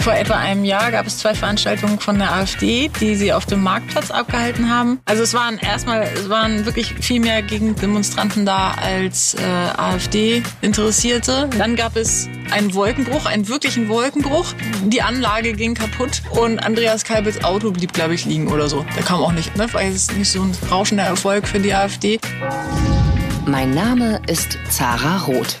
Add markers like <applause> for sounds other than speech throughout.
Vor etwa einem Jahr gab es zwei Veranstaltungen von der AfD, die sie auf dem Marktplatz abgehalten haben. Also es waren erstmal, es waren wirklich viel mehr Gegendemonstranten da als äh, AfD-Interessierte. Dann gab es einen Wolkenbruch, einen wirklichen Wolkenbruch. Die Anlage ging kaputt und Andreas Kalbits Auto blieb, glaube ich, liegen oder so. Der kam auch nicht, ne? weil es ist nicht so ein rauschender Erfolg für die AfD. Mein Name ist Zara Roth,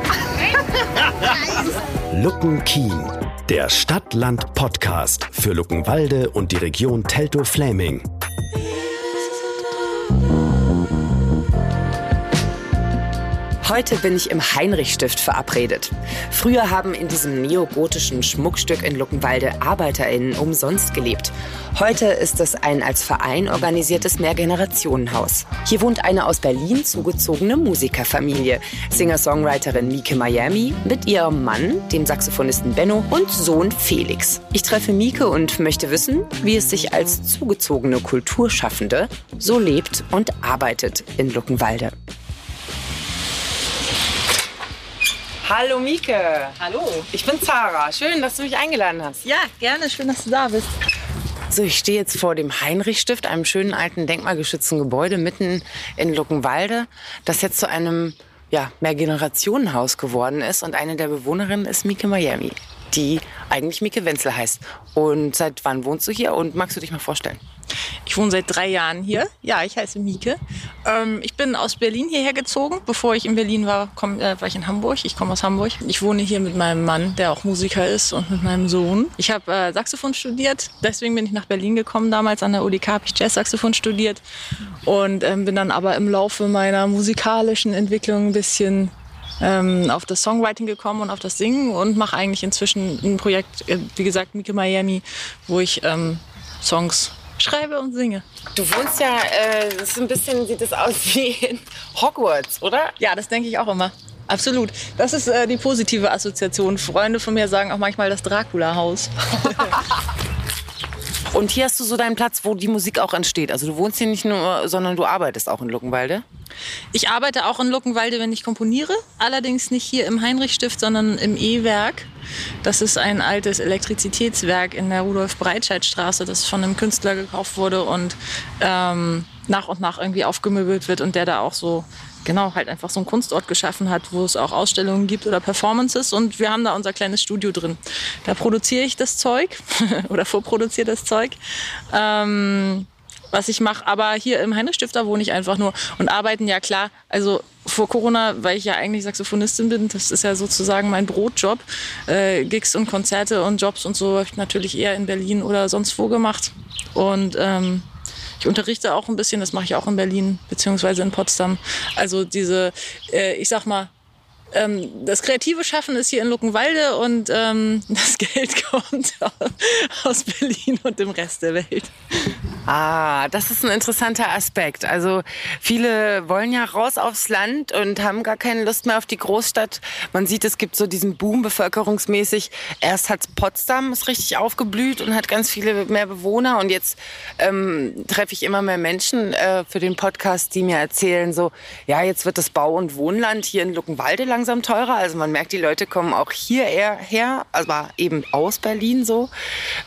Luckenkien, der Stadt-Land-Podcast für Luckenwalde und die Region Teltow-Fläming. Heute bin ich im Heinrichstift verabredet. Früher haben in diesem neogotischen Schmuckstück in Luckenwalde ArbeiterInnen umsonst gelebt. Heute ist es ein als Verein organisiertes Mehrgenerationenhaus. Hier wohnt eine aus Berlin zugezogene Musikerfamilie. Singer-Songwriterin Mieke Miami mit ihrem Mann, dem Saxophonisten Benno und Sohn Felix. Ich treffe Mieke und möchte wissen, wie es sich als zugezogene Kulturschaffende so lebt und arbeitet in Luckenwalde. Hallo Mieke. Hallo. Ich bin Zara. Schön, dass du mich eingeladen hast. Ja, gerne. Schön, dass du da bist. So, ich stehe jetzt vor dem Heinrichstift, einem schönen alten denkmalgeschützten Gebäude mitten in Luckenwalde, das jetzt zu einem ja, Mehrgenerationenhaus geworden ist. Und eine der Bewohnerinnen ist Mieke Miami, die eigentlich Mieke Wenzel heißt. Und seit wann wohnst du hier und magst du dich mal vorstellen? Ich wohne seit drei Jahren hier. Ja, ich heiße Mieke. Ähm, ich bin aus Berlin hierher gezogen. Bevor ich in Berlin war, komm, äh, war ich in Hamburg. Ich komme aus Hamburg. Ich wohne hier mit meinem Mann, der auch Musiker ist, und mit meinem Sohn. Ich habe äh, Saxophon studiert. Deswegen bin ich nach Berlin gekommen. Damals an der UDK habe ich Jazz-Saxophon studiert. Und ähm, bin dann aber im Laufe meiner musikalischen Entwicklung ein bisschen ähm, auf das Songwriting gekommen und auf das Singen und mache eigentlich inzwischen ein Projekt, äh, wie gesagt, Mieke Miami, wo ich ähm, Songs schreibe und singe. Du wohnst ja, äh, das ist ein bisschen, sieht es aus <laughs> wie in Hogwarts, oder? Ja, das denke ich auch immer. Absolut. Das ist äh, die positive Assoziation. Freunde von mir sagen auch manchmal das Dracula-Haus. <laughs> Und hier hast du so deinen Platz, wo die Musik auch entsteht. Also du wohnst hier nicht nur, sondern du arbeitest auch in Luckenwalde. Ich arbeite auch in Luckenwalde, wenn ich komponiere. Allerdings nicht hier im Heinrichstift, sondern im E-Werk. Das ist ein altes Elektrizitätswerk in der Rudolf-Breitscheid-Straße, das von einem Künstler gekauft wurde und ähm, nach und nach irgendwie aufgemöbelt wird und der da auch so genau halt einfach so einen Kunstort geschaffen hat, wo es auch Ausstellungen gibt oder Performances und wir haben da unser kleines Studio drin. Da produziere ich das Zeug <laughs> oder vorproduziere das Zeug. Ähm, was ich mache. Aber hier im Heinrichstifter wohne ich einfach nur und arbeiten ja klar. Also vor Corona, weil ich ja eigentlich Saxophonistin bin, das ist ja sozusagen mein Brotjob. Äh, Gigs und Konzerte und Jobs und so habe ich natürlich eher in Berlin oder sonst wo gemacht. Und ähm, ich unterrichte auch ein bisschen, das mache ich auch in Berlin beziehungsweise in Potsdam. Also diese, äh, ich sag mal, ähm, das kreative Schaffen ist hier in Luckenwalde und ähm, <laughs> das Geld kommt <laughs> aus Berlin und dem Rest der Welt. Ah, das ist ein interessanter Aspekt. Also viele wollen ja raus aufs Land und haben gar keine Lust mehr auf die Großstadt. Man sieht, es gibt so diesen Boom bevölkerungsmäßig. Erst hat Potsdam ist richtig aufgeblüht und hat ganz viele mehr Bewohner und jetzt ähm, treffe ich immer mehr Menschen äh, für den Podcast, die mir erzählen so, ja, jetzt wird das Bau- und Wohnland hier in Luckenwalde langsam teurer. Also man merkt, die Leute kommen auch hier eher her, aber eben aus Berlin so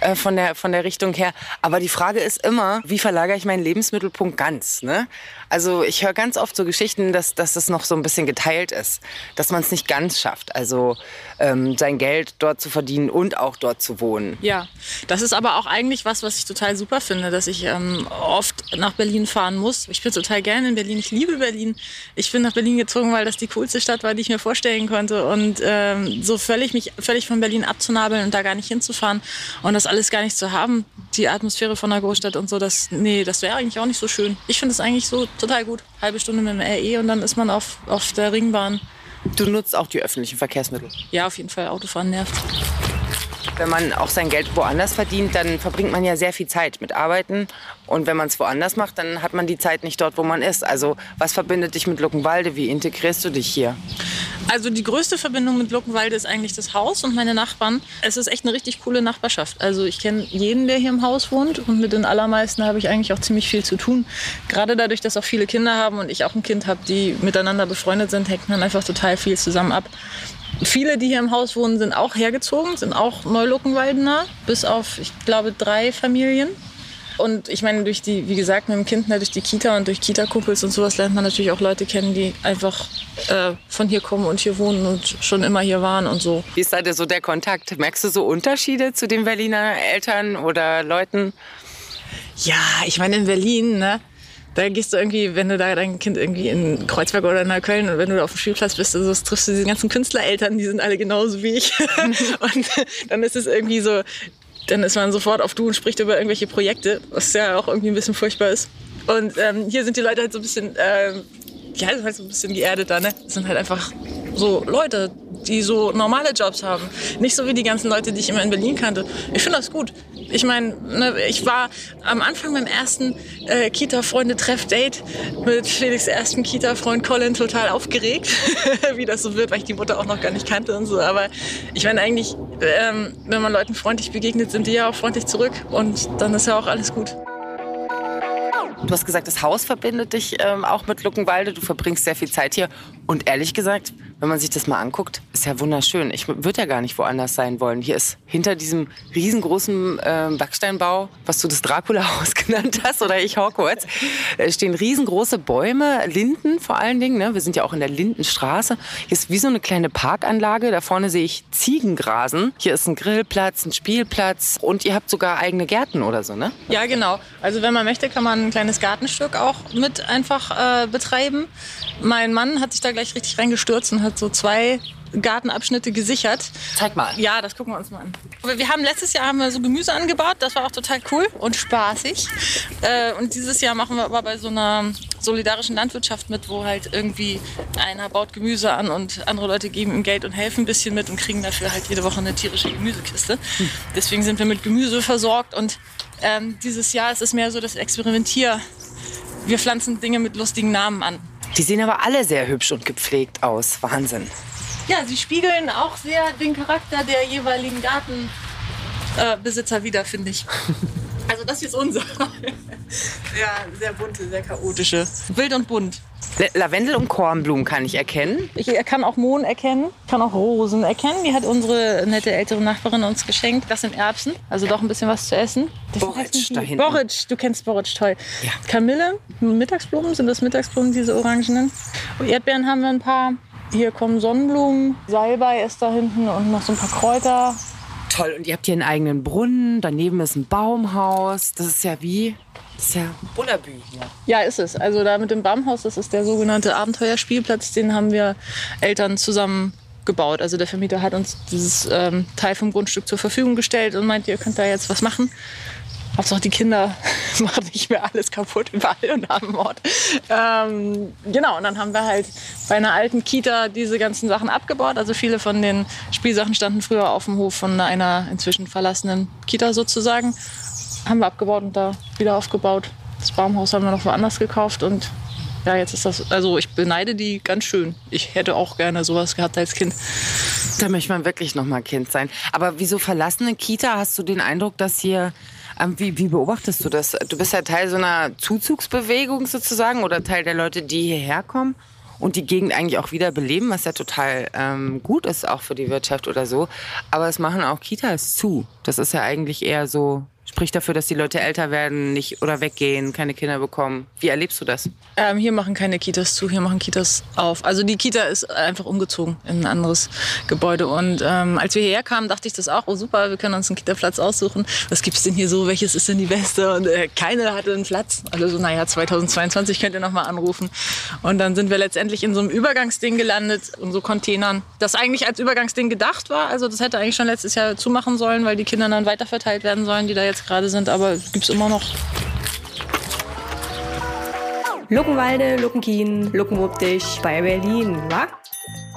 äh, von der von der Richtung her. Aber die Frage ist immer immer, wie verlagere ich meinen Lebensmittelpunkt ganz? Ne? Also ich höre ganz oft so Geschichten, dass, dass das noch so ein bisschen geteilt ist, dass man es nicht ganz schafft. Also ähm, sein Geld dort zu verdienen und auch dort zu wohnen. Ja, das ist aber auch eigentlich was, was ich total super finde, dass ich ähm, oft nach Berlin fahren muss. Ich bin total gerne in Berlin. Ich liebe Berlin. Ich bin nach Berlin gezogen, weil das die coolste Stadt war, die ich mir vorstellen konnte. Und ähm, so völlig mich völlig von Berlin abzunabeln und da gar nicht hinzufahren und das alles gar nicht zu haben, die Atmosphäre von der Großstadt und so, das nee, das wäre eigentlich auch nicht so schön. Ich finde es eigentlich so total gut. Halbe Stunde mit dem RE und dann ist man auf, auf der Ringbahn. Du nutzt auch die öffentlichen Verkehrsmittel? Ja, auf jeden Fall. Autofahren nervt. Wenn man auch sein Geld woanders verdient, dann verbringt man ja sehr viel Zeit mit Arbeiten. Und wenn man es woanders macht, dann hat man die Zeit nicht dort, wo man ist. Also was verbindet dich mit Luckenwalde? Wie integrierst du dich hier? Also die größte Verbindung mit Luckenwalde ist eigentlich das Haus und meine Nachbarn. Es ist echt eine richtig coole Nachbarschaft. Also ich kenne jeden, der hier im Haus wohnt und mit den allermeisten habe ich eigentlich auch ziemlich viel zu tun. Gerade dadurch, dass auch viele Kinder haben und ich auch ein Kind habe, die miteinander befreundet sind, hängt man einfach total viel zusammen ab. Viele, die hier im Haus wohnen, sind auch hergezogen, sind auch Neuluckenwaldener, bis auf, ich glaube, drei Familien. Und ich meine, durch die, wie gesagt, mit dem Kind, ne, durch die Kita und durch Kita-Kumpels und sowas lernt man natürlich auch Leute kennen, die einfach äh, von hier kommen und hier wohnen und schon immer hier waren und so. Wie ist da so der Kontakt? Merkst du so Unterschiede zu den Berliner Eltern oder Leuten? Ja, ich meine, in Berlin, ne? Da gehst du irgendwie, wenn du da dein Kind irgendwie in Kreuzberg oder in Neukölln und wenn du da auf dem Spielplatz bist, also triffst du diese ganzen Künstlereltern, die sind alle genauso wie ich. <laughs> und dann ist es irgendwie so, dann ist man sofort auf Du und spricht über irgendwelche Projekte, was ja auch irgendwie ein bisschen furchtbar ist. Und ähm, hier sind die Leute halt so ein bisschen, ähm, ja, das ist halt so ein bisschen geerdeter, ne? Das sind halt einfach so Leute, die so normale Jobs haben. Nicht so wie die ganzen Leute, die ich immer in Berlin kannte. Ich finde das gut. Ich meine, ne, ich war am Anfang beim ersten äh, Kita-Freunde-Treff-Date mit Felix' ersten Kita-Freund Colin total aufgeregt, <laughs> wie das so wird, weil ich die Mutter auch noch gar nicht kannte und so. Aber ich meine eigentlich, ähm, wenn man Leuten freundlich begegnet, sind die ja auch freundlich zurück und dann ist ja auch alles gut. Du hast gesagt, das Haus verbindet dich ähm, auch mit Luckenwalde. Du verbringst sehr viel Zeit hier. Und ehrlich gesagt, wenn man sich das mal anguckt, ist ja wunderschön. Ich würde ja gar nicht woanders sein wollen. Hier ist hinter diesem riesengroßen äh, Backsteinbau, was du das Dracula-Haus <laughs> genannt hast oder ich Hogwarts, äh, stehen riesengroße Bäume, Linden vor allen Dingen. Ne? Wir sind ja auch in der Lindenstraße. Hier ist wie so eine kleine Parkanlage. Da vorne sehe ich Ziegen grasen. Hier ist ein Grillplatz, ein Spielplatz und ihr habt sogar eigene Gärten oder so, ne? Ja, genau. Also wenn man möchte, kann man ein kleines Gartenstück auch mit einfach äh, betreiben. Mein Mann hat sich da gleich richtig reingestürzt und hat so zwei Gartenabschnitte gesichert. Zeig mal. Ja, das gucken wir uns mal an. Wir haben letztes Jahr haben wir so Gemüse angebaut, das war auch total cool und spaßig. Äh, und dieses Jahr machen wir aber bei so einer solidarischen Landwirtschaft mit, wo halt irgendwie einer baut Gemüse an und andere Leute geben ihm Geld und helfen ein bisschen mit und kriegen dafür halt jede Woche eine tierische Gemüsekiste. Deswegen sind wir mit Gemüse versorgt und ähm, dieses Jahr ist es mehr so das Experimentier. Wir pflanzen Dinge mit lustigen Namen an. Die sehen aber alle sehr hübsch und gepflegt aus. Wahnsinn. Ja, sie spiegeln auch sehr den Charakter der jeweiligen Gartenbesitzer wieder, finde ich. Also das hier ist unser. <laughs> ja, sehr bunte, sehr chaotische. Wild und bunt. Lavendel und Kornblumen kann ich erkennen. Ich kann auch Mohn erkennen, kann auch Rosen erkennen. Die hat unsere nette ältere Nachbarin uns geschenkt. Das sind Erbsen, also doch ein bisschen was zu essen. Das Boric da hinten. Boric, du kennst Boric, toll. Ja. Kamille, Mittagsblumen, sind das Mittagsblumen, diese orangenen? Erdbeeren haben wir ein paar. Hier kommen Sonnenblumen, Salbei ist da hinten und noch so ein paar Kräuter. Toll. Und ihr habt hier einen eigenen Brunnen. Daneben ist ein Baumhaus. Das ist ja wie. Das ist ja Bullabü hier. Ja, ist es. Also da mit dem Baumhaus, das ist der sogenannte Abenteuerspielplatz, den haben wir Eltern zusammen gebaut. Also der Vermieter hat uns dieses ähm, Teil vom Grundstück zur Verfügung gestellt und meint, ihr könnt da jetzt was machen. Hauptsache die Kinder <laughs> machen nicht mehr alles kaputt überall und haben Mord. Ähm, genau, und dann haben wir halt bei einer alten Kita diese ganzen Sachen abgebaut. Also viele von den Spielsachen standen früher auf dem Hof von einer inzwischen verlassenen Kita sozusagen. Haben wir abgebaut und da wieder aufgebaut. Das Baumhaus haben wir noch woanders gekauft und ja, jetzt ist das, also ich beneide die ganz schön. Ich hätte auch gerne sowas gehabt als Kind. Da möchte man wirklich noch mal Kind sein. Aber wieso verlassene Kita? Hast du den Eindruck, dass hier ähm, wie, wie beobachtest du das? Du bist ja Teil so einer Zuzugsbewegung sozusagen oder Teil der Leute, die hierher kommen und die Gegend eigentlich auch wieder beleben, was ja total ähm, gut ist, auch für die Wirtschaft oder so. Aber es machen auch Kitas zu. Das ist ja eigentlich eher so spricht dafür, dass die Leute älter werden, nicht oder weggehen, keine Kinder bekommen. Wie erlebst du das? Ähm, hier machen keine Kitas zu, hier machen Kitas auf. Also die Kita ist einfach umgezogen in ein anderes Gebäude. Und ähm, als wir hierher kamen, dachte ich das auch, oh super, wir können uns einen Kitaplatz aussuchen. Was gibt es denn hier so? Welches ist denn die beste? Und äh, keine hatte einen Platz. Also so, naja, 2022 könnt ihr nochmal anrufen. Und dann sind wir letztendlich in so einem Übergangsding gelandet, in so Containern, das eigentlich als Übergangsding gedacht war. Also das hätte eigentlich schon letztes Jahr zumachen sollen, weil die Kinder dann weiterverteilt werden sollen, die da jetzt gerade sind, aber gibt es immer noch. Luckenwalde, Luckenkien, Luckenwuppdich bei Berlin, wa?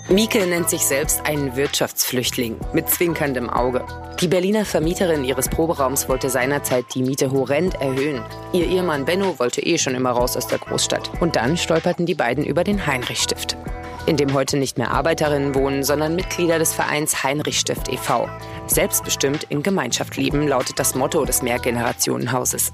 Mieke nennt sich selbst einen Wirtschaftsflüchtling mit zwinkerndem Auge. Die Berliner Vermieterin ihres Proberaums wollte seinerzeit die Miete horrend erhöhen. Ihr Ehemann Benno wollte eh schon immer raus aus der Großstadt. Und dann stolperten die beiden über den Heinrich-Stift in dem heute nicht mehr Arbeiterinnen wohnen, sondern Mitglieder des Vereins Heinrich Stift e.V. Selbstbestimmt in Gemeinschaft leben lautet das Motto des Mehrgenerationenhauses.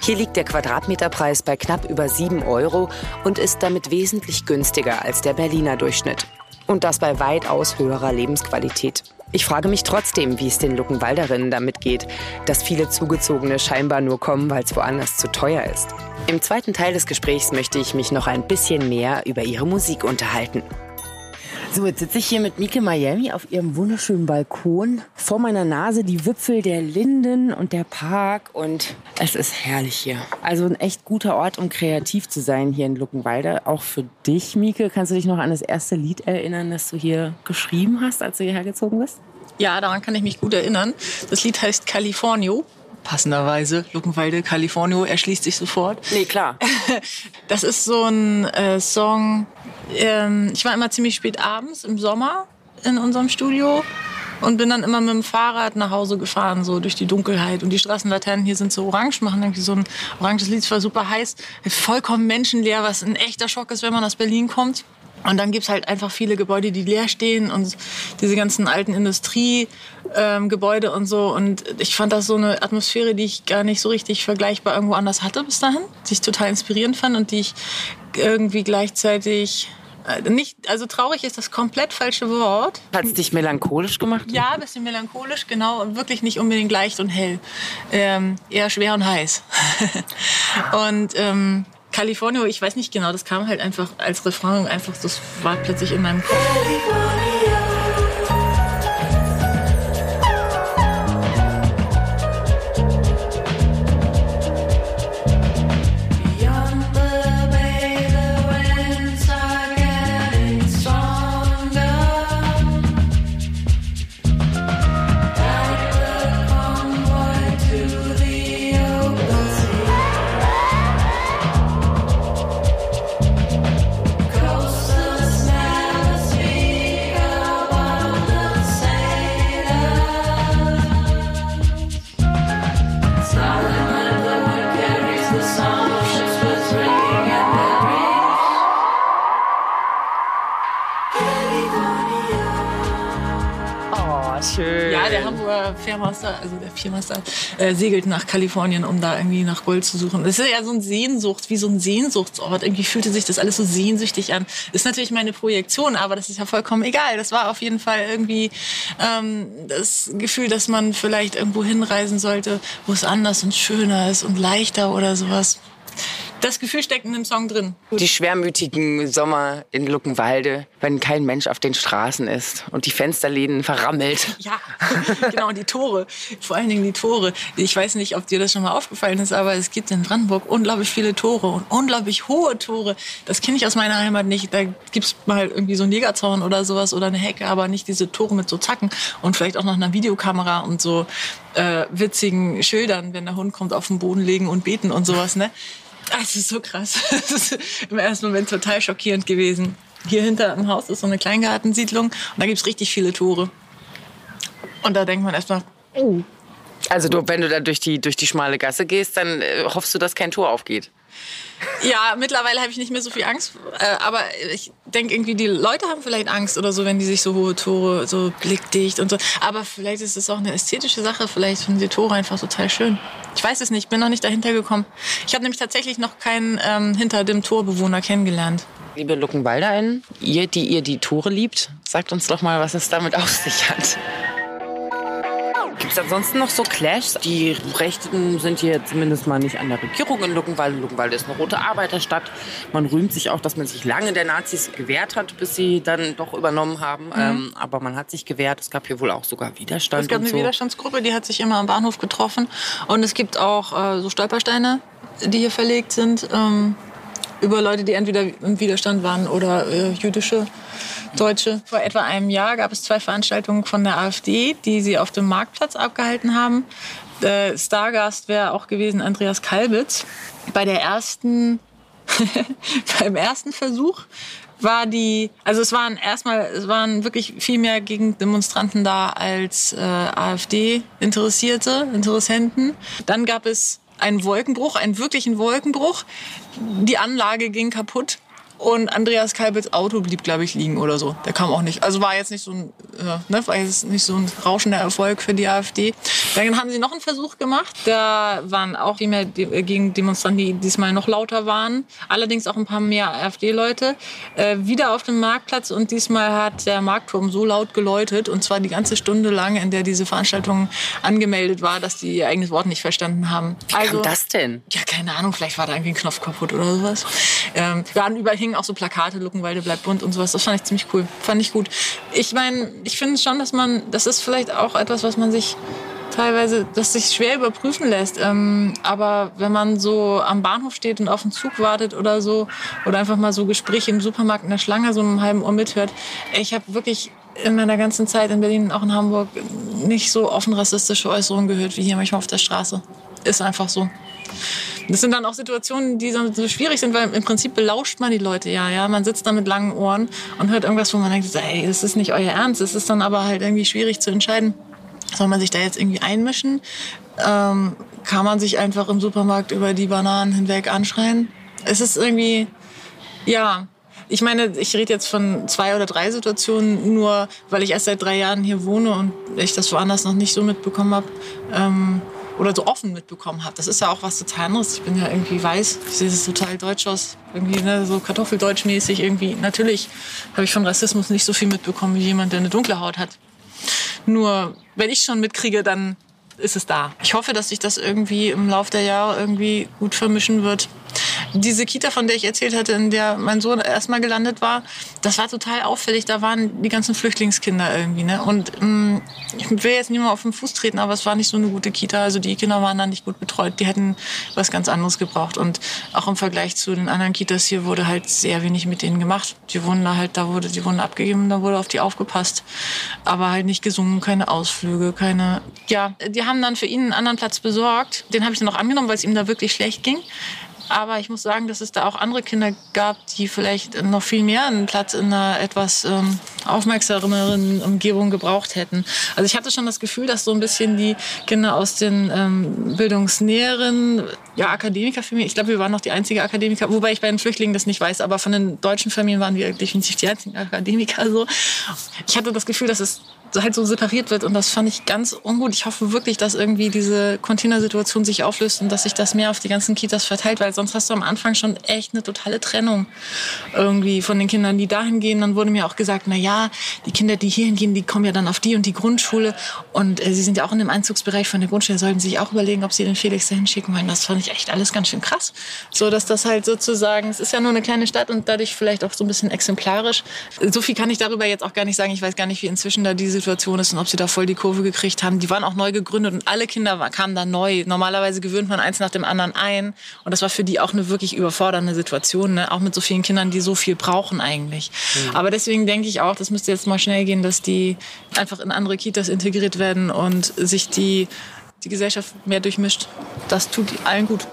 Hier liegt der Quadratmeterpreis bei knapp über 7 Euro und ist damit wesentlich günstiger als der Berliner Durchschnitt. Und das bei weitaus höherer Lebensqualität. Ich frage mich trotzdem, wie es den Luckenwalderinnen damit geht, dass viele Zugezogene scheinbar nur kommen, weil es woanders zu teuer ist. Im zweiten Teil des Gesprächs möchte ich mich noch ein bisschen mehr über ihre Musik unterhalten. So, jetzt sitze ich hier mit Mike Miami auf ihrem wunderschönen Balkon. Vor meiner Nase die Wipfel der Linden und der Park und es ist herrlich hier. Also ein echt guter Ort, um kreativ zu sein hier in Luckenwalde. Auch für dich, Mike. Kannst du dich noch an das erste Lied erinnern, das du hier geschrieben hast, als du hierher gezogen bist? Ja, daran kann ich mich gut erinnern. Das Lied heißt Californio passenderweise. Luckenwalde, Californio, erschließt sich sofort. Nee, klar. <laughs> Das ist so ein äh, Song. Ähm, ich war immer ziemlich spät abends im Sommer in unserem Studio und bin dann immer mit dem Fahrrad nach Hause gefahren, so durch die Dunkelheit. Und die Straßenlaternen hier sind so orange, machen irgendwie so ein oranges Lied, war super heiß, vollkommen menschenleer, was ein echter Schock ist, wenn man aus Berlin kommt. Und dann gibt's halt einfach viele Gebäude, die leer stehen und diese ganzen alten Industriegebäude ähm, und so. Und ich fand das so eine Atmosphäre, die ich gar nicht so richtig vergleichbar irgendwo anders hatte bis dahin, die ich total inspirierend fand und die ich irgendwie gleichzeitig äh, nicht, also traurig ist das komplett falsche Wort. Hat es dich melancholisch gemacht? Ja, ein bisschen melancholisch, genau. Und wirklich nicht unbedingt leicht und hell. Ähm, eher schwer und heiß. <laughs> und ähm, Californio, ich weiß nicht genau, das kam halt einfach als Refrain, einfach, das war plötzlich in meinem Kopf. Fährmaster, also der Viermaster, äh, segelt nach Kalifornien, um da irgendwie nach Gold zu suchen. Das ist ja so ein Sehnsucht, wie so ein Sehnsuchtsort. Irgendwie fühlte sich das alles so sehnsüchtig an. Ist natürlich meine Projektion, aber das ist ja vollkommen egal. Das war auf jeden Fall irgendwie ähm, das Gefühl, dass man vielleicht irgendwo hinreisen sollte, wo es anders und schöner ist und leichter oder sowas das Gefühl steckt in dem Song drin. Die schwermütigen Sommer in Luckenwalde, wenn kein Mensch auf den Straßen ist und die Fensterläden verrammelt. Ja, <laughs> genau, und die Tore. Vor allen Dingen die Tore. Ich weiß nicht, ob dir das schon mal aufgefallen ist, aber es gibt in Brandenburg unglaublich viele Tore und unglaublich hohe Tore. Das kenne ich aus meiner Heimat nicht. Da gibt es mal irgendwie so einen Jägerzaun oder sowas oder eine Hecke, aber nicht diese Tore mit so Zacken und vielleicht auch noch einer Videokamera und so äh, witzigen Schildern, wenn der Hund kommt, auf den Boden legen und beten und sowas. Ne? Das ist so krass. <laughs> Das ist im ersten Moment total schockierend gewesen. Hier hinter im Haus ist so eine Kleingartensiedlung und da gibt es richtig viele Tore. Und da denkt man erstmal, oh. Also du, wenn du da durch die, durch die schmale Gasse gehst, dann äh, hoffst du, dass kein Tor aufgeht. Ja, mittlerweile habe ich nicht mehr so viel Angst. Äh, aber ich denke irgendwie, die Leute haben vielleicht Angst oder so, wenn die sich so hohe Tore, so blickdicht und so. Aber vielleicht ist es auch eine ästhetische Sache. Vielleicht finden die Tore einfach total schön. Ich weiß es nicht, bin noch nicht dahinter gekommen. Ich habe nämlich tatsächlich noch keinen ähm, hinter dem Torbewohner kennengelernt. Liebe Luckenwalderin, ihr, die ihr die Tore liebt, sagt uns doch mal, was es damit auf sich hat. Gibt es ansonsten noch so Clashs? Die Rechten sind hier zumindest mal nicht an der Regierung in Luckenwalde. Luckenwalde ist eine rote Arbeiterstadt. Man rühmt sich auch, dass man sich lange der Nazis gewehrt hat, bis sie dann doch übernommen haben. Mhm. Ähm, aber man hat sich gewehrt. Es gab hier wohl auch sogar Widerstand. Es gab eine so. Widerstandsgruppe, die hat sich immer am Bahnhof getroffen. Und es gibt auch äh, so Stolpersteine, die hier verlegt sind. Ähm, über Leute, die entweder im Widerstand waren oder äh, jüdische Deutsche. Vor etwa einem Jahr gab es zwei Veranstaltungen von der AfD, die sie auf dem Marktplatz abgehalten haben. Äh, Stargast wäre auch gewesen Andreas Kalbitz. Bei der ersten, <laughs> beim ersten Versuch war die, also es waren erstmal, es waren wirklich viel mehr Gegendemonstranten da als äh, AfD-Interessierte, Interessenten. Dann gab es einen Wolkenbruch, einen wirklichen Wolkenbruch. Die Anlage ging kaputt. Und Andreas Kalbits Auto blieb, glaube ich, liegen oder so. Der kam auch nicht. Also war jetzt nicht so ein, äh, ne, war jetzt nicht so ein rauschender Erfolg für die AfD. Dann haben sie noch einen Versuch gemacht. Da waren auch viel mehr äh, gegen Demonstranten, die diesmal noch lauter waren. Allerdings auch ein paar mehr AfD-Leute. Äh, wieder auf dem Marktplatz und diesmal hat der Marktturm so laut geläutet und zwar die ganze Stunde lang, in der diese Veranstaltung angemeldet war, dass die ihr eigenes Wort nicht verstanden haben. Wie also, kam das denn? Ja, keine Ahnung. Vielleicht war da irgendwie ein Knopf kaputt oder sowas. Ähm, waren überall hingen auch so Plakate, Luckenwalde bleibt bunt und sowas. Das fand ich ziemlich cool. Fand ich gut. Ich meine, ich finde schon, dass man, das ist vielleicht auch etwas, was man sich teilweise, das sich schwer überprüfen lässt. Ähm, aber wenn man so am Bahnhof steht und auf den Zug wartet oder so, oder einfach mal so Gespräche im Supermarkt in der Schlange so einem halben Ohr mithört, ich habe wirklich in meiner ganzen Zeit in Berlin, auch in Hamburg, nicht so offen rassistische Äußerungen gehört wie hier manchmal auf der Straße. Ist einfach so. Das sind dann auch Situationen, die so schwierig sind, weil im Prinzip belauscht man die Leute ja. ja? Man sitzt da mit langen Ohren und hört irgendwas, wo man denkt, ey, das ist nicht euer Ernst. Es ist dann aber halt irgendwie schwierig zu entscheiden. Soll man sich da jetzt irgendwie einmischen? Ähm, kann man sich einfach im Supermarkt über die Bananen hinweg anschreien? Es ist irgendwie, ja, ich meine, ich rede jetzt von zwei oder drei Situationen, nur weil ich erst seit drei Jahren hier wohne und ich das woanders noch nicht so mitbekommen habe. Ähm, oder so offen mitbekommen habe. Das ist ja auch was total anderes. Ich bin ja irgendwie weiß, ich sehe es total deutsch aus, irgendwie ne, so Kartoffeldeutschmäßig irgendwie. Natürlich habe ich von Rassismus nicht so viel mitbekommen wie jemand, der eine dunkle Haut hat. Nur wenn ich schon mitkriege, dann ist es da. Ich hoffe, dass sich das irgendwie im Laufe der Jahre irgendwie gut vermischen wird. Diese Kita, von der ich erzählt hatte, in der mein Sohn erstmal gelandet war, das war total auffällig. Da waren die ganzen Flüchtlingskinder irgendwie. Ne? Und ähm, ich will jetzt mal auf den Fuß treten, aber es war nicht so eine gute Kita. Also die Kinder waren da nicht gut betreut. Die hätten was ganz anderes gebraucht. Und auch im Vergleich zu den anderen Kitas hier wurde halt sehr wenig mit denen gemacht. Die wurden da halt, da wurde, die wurden abgegeben, da wurde auf die aufgepasst. Aber halt nicht gesungen, keine Ausflüge, keine. Ja, die haben dann für ihn einen anderen Platz besorgt. Den habe ich dann auch angenommen, weil es ihm da wirklich schlecht ging. Aber ich muss sagen, dass es da auch andere Kinder gab, die vielleicht noch viel mehr einen Platz in einer etwas ähm, aufmerksameren Umgebung gebraucht hätten. Also ich hatte schon das Gefühl, dass so ein bisschen die Kinder aus den ähm, bildungsnäheren, ja, Akademikerfamilien, ich glaube, wir waren noch die einzige Akademiker, wobei ich bei den Flüchtlingen das nicht weiß, aber von den deutschen Familien waren wir definitiv die einzigen Akademiker. So. Ich hatte das Gefühl, dass es halt so separiert wird und das fand ich ganz ungut. Ich hoffe wirklich, dass irgendwie diese Containersituation sich auflöst und dass sich das mehr auf die ganzen Kitas verteilt, weil sonst hast du am Anfang schon echt eine totale Trennung irgendwie von den Kindern, die dahin gehen. Dann wurde mir auch gesagt, na ja, die Kinder, die hierhin gehen, die kommen ja dann auf die und die Grundschule und äh, sie sind ja auch in dem Einzugsbereich von der Grundschule, sollten sich auch überlegen, ob sie den Felix dahin schicken wollen. Das fand ich echt alles ganz schön krass. So, dass das halt sozusagen, es ist ja nur eine kleine Stadt und dadurch vielleicht auch so ein bisschen exemplarisch. So viel kann ich darüber jetzt auch gar nicht sagen. Ich weiß gar nicht, wie inzwischen da diese Situation ist und ob sie da voll die Kurve gekriegt haben. Die waren auch neu gegründet und alle Kinder kamen da neu. Normalerweise gewöhnt man eins nach dem anderen ein. Und das war für die auch eine wirklich überfordernde Situation, ne? auch mit so vielen Kindern, die so viel brauchen eigentlich. Mhm. Aber deswegen denke ich auch, das müsste jetzt mal schnell gehen, dass die einfach in andere Kitas integriert werden und sich die, die Gesellschaft mehr durchmischt. Das tut allen gut.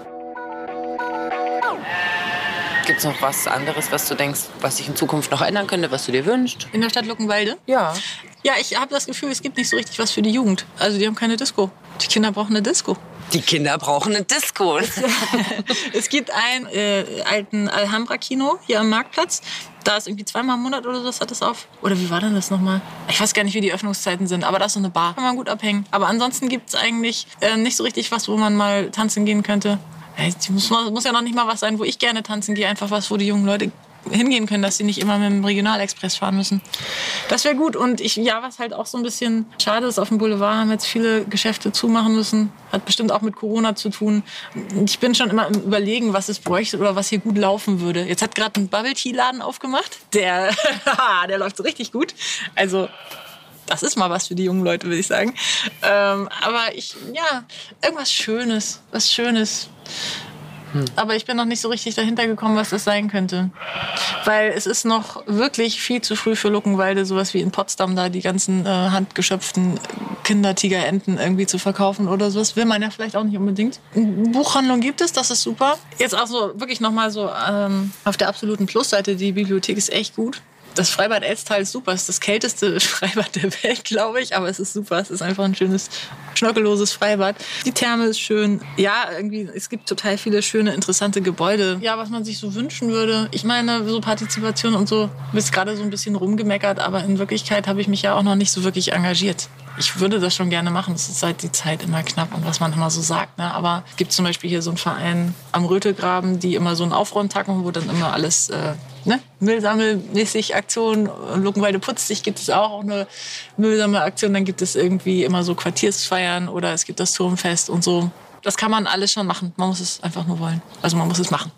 Gibt es noch was anderes, was du denkst, was sich in Zukunft noch ändern könnte, was du dir wünschst? In der Stadt Luckenwalde? Ja. Ja, ich habe das Gefühl, es gibt nicht so richtig was für die Jugend. Also die haben keine Disco. Die Kinder brauchen eine Disco. Die Kinder brauchen eine Disco. <laughs> es gibt einen äh, alten Alhambra-Kino hier am Marktplatz. Da ist irgendwie zweimal im Monat oder so, das hat das auf. Oder wie war denn das nochmal? Ich weiß gar nicht, wie die Öffnungszeiten sind, aber da ist so eine Bar. Kann man gut abhängen. Aber ansonsten gibt es eigentlich äh, nicht so richtig was, wo man mal tanzen gehen könnte. Es muss, ja noch nicht mal was sein, wo ich gerne tanzen gehe. Einfach was, wo die jungen Leute hingehen können, dass sie nicht immer mit dem Regionalexpress fahren müssen. Das wäre gut. Und ich, ja, was halt auch so ein bisschen schade ist, auf dem Boulevard haben jetzt viele Geschäfte zumachen müssen. Hat bestimmt auch mit Corona zu tun. Ich bin schon immer im Überlegen, was es bräuchte oder was hier gut laufen würde. Jetzt hat gerade ein Bubble Tea Laden aufgemacht. Der, <laughs> der läuft so richtig gut. Also das ist mal was für die jungen Leute, würde ich sagen. Ähm, aber ich, ja, irgendwas Schönes, was Schönes. Aber ich bin noch nicht so richtig dahinter gekommen, was das sein könnte. Weil es ist noch wirklich viel zu früh für Luckenwalde, sowas wie in Potsdam da die ganzen äh, handgeschöpften Kindertigerenten irgendwie zu verkaufen oder sowas. Will man ja vielleicht auch nicht unbedingt. Buchhandlung gibt es, das ist super. Jetzt auch so wirklich nochmal so ähm, auf der absoluten Plusseite, die Bibliothek ist echt gut. Das Freibad Elstal ist super. Es ist das kälteste <laughs> Freibad der Welt, glaube ich. Aber es ist super. Es ist einfach ein schönes, schnörkelloses Freibad. Die Therme ist schön. Ja, irgendwie, es gibt total viele schöne, interessante Gebäude. Ja, was man sich so wünschen würde. Ich meine, so Partizipation und so, ist gerade so ein bisschen rumgemeckert. Aber in Wirklichkeit habe ich mich ja auch noch nicht so wirklich engagiert. Ich würde das schon gerne machen. Es ist halt die Zeit immer knapp und was man immer so sagt. Ne? Aber es gibt zum Beispiel hier so einen Verein am Rötelgraben, die immer so einen Aufräumtag wo dann immer alles äh, ne, Müllsammelmäßig Aktion. Luckenwalde putzt sich gibt es auch eine Müllsammelaktion. Dann gibt es irgendwie immer so Quartiersfeiern oder es gibt das Turmfest und so. Das kann man alles schon machen. Man muss es einfach nur wollen. Also man muss es machen.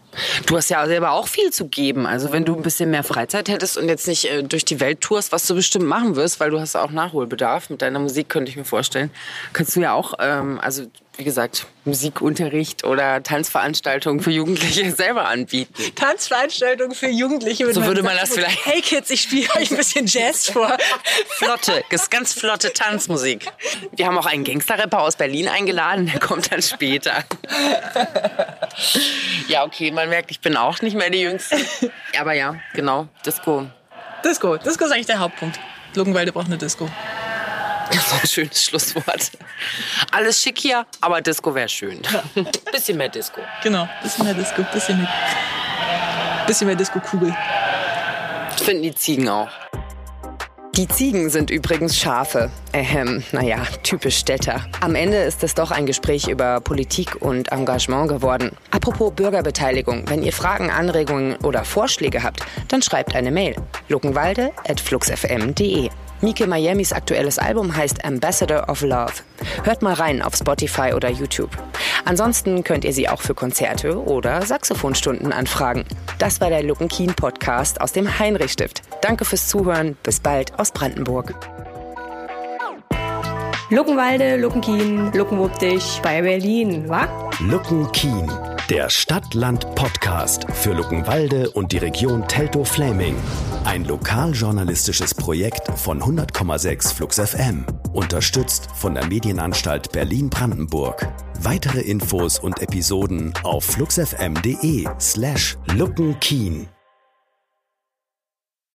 Du hast ja selber auch viel zu geben. Also wenn du ein bisschen mehr Freizeit hättest und jetzt nicht äh, durch die Welt tourst, was du bestimmt machen wirst, weil du hast auch Nachholbedarf mit deiner Musik, könnte ich mir vorstellen, kannst du ja auch, ähm, also wie gesagt, Musikunterricht oder Tanzveranstaltungen für Jugendliche <laughs> selber anbieten. Tanzveranstaltungen für Jugendliche. So würde man das vielleicht. Hey Kids, ich spiele euch ein bisschen Jazz vor. <laughs> Flotte, ganz flotte Tanzmusik. Wir haben auch einen Gangsterrapper aus Berlin eingeladen, der kommt dann später. Ja, okay, man merkt, ich bin auch nicht mehr die Jüngste. Aber ja, genau, Disco. Disco, Disco ist eigentlich der Hauptpunkt. Luckenwalde braucht eine Disco. Das war ein schönes Schlusswort. Alles schick hier, aber Disco wäre schön. Bisschen mehr Disco. Genau, bisschen mehr Disco, bisschen mehr, bisschen mehr Disco-Kugel. Finden die Ziegen auch. Die Ziegen sind übrigens Schafe. Ähm, naja, typisch Städter. Am Ende ist es doch ein Gespräch über Politik und Engagement geworden. Apropos Bürgerbeteiligung, wenn ihr Fragen, Anregungen oder Vorschläge habt, dann schreibt eine Mail. luckenwalde.fluxfm.de Mike Miamis aktuelles Album heißt Ambassador of Love. Hört mal rein auf Spotify oder YouTube. Ansonsten könnt ihr sie auch für Konzerte oder Saxophonstunden anfragen. Das war der Lucken Keen Podcast aus dem Heinrich-Stift. Danke fürs Zuhören. Bis bald aus Brandenburg. Luckenwalde, Luckenkien, Luckenwuppdich bei Berlin, wa? Lucken-Kien, der Stadt-Land-Podcast für Luckenwalde und die Region Teltow-Fläming. Ein lokaljournalistisches Projekt von 100,6 Flux FM. Unterstützt von der Medienanstalt Berlin-Brandenburg. Weitere Infos und Episoden auf fluxfm.de slash luckenkeen.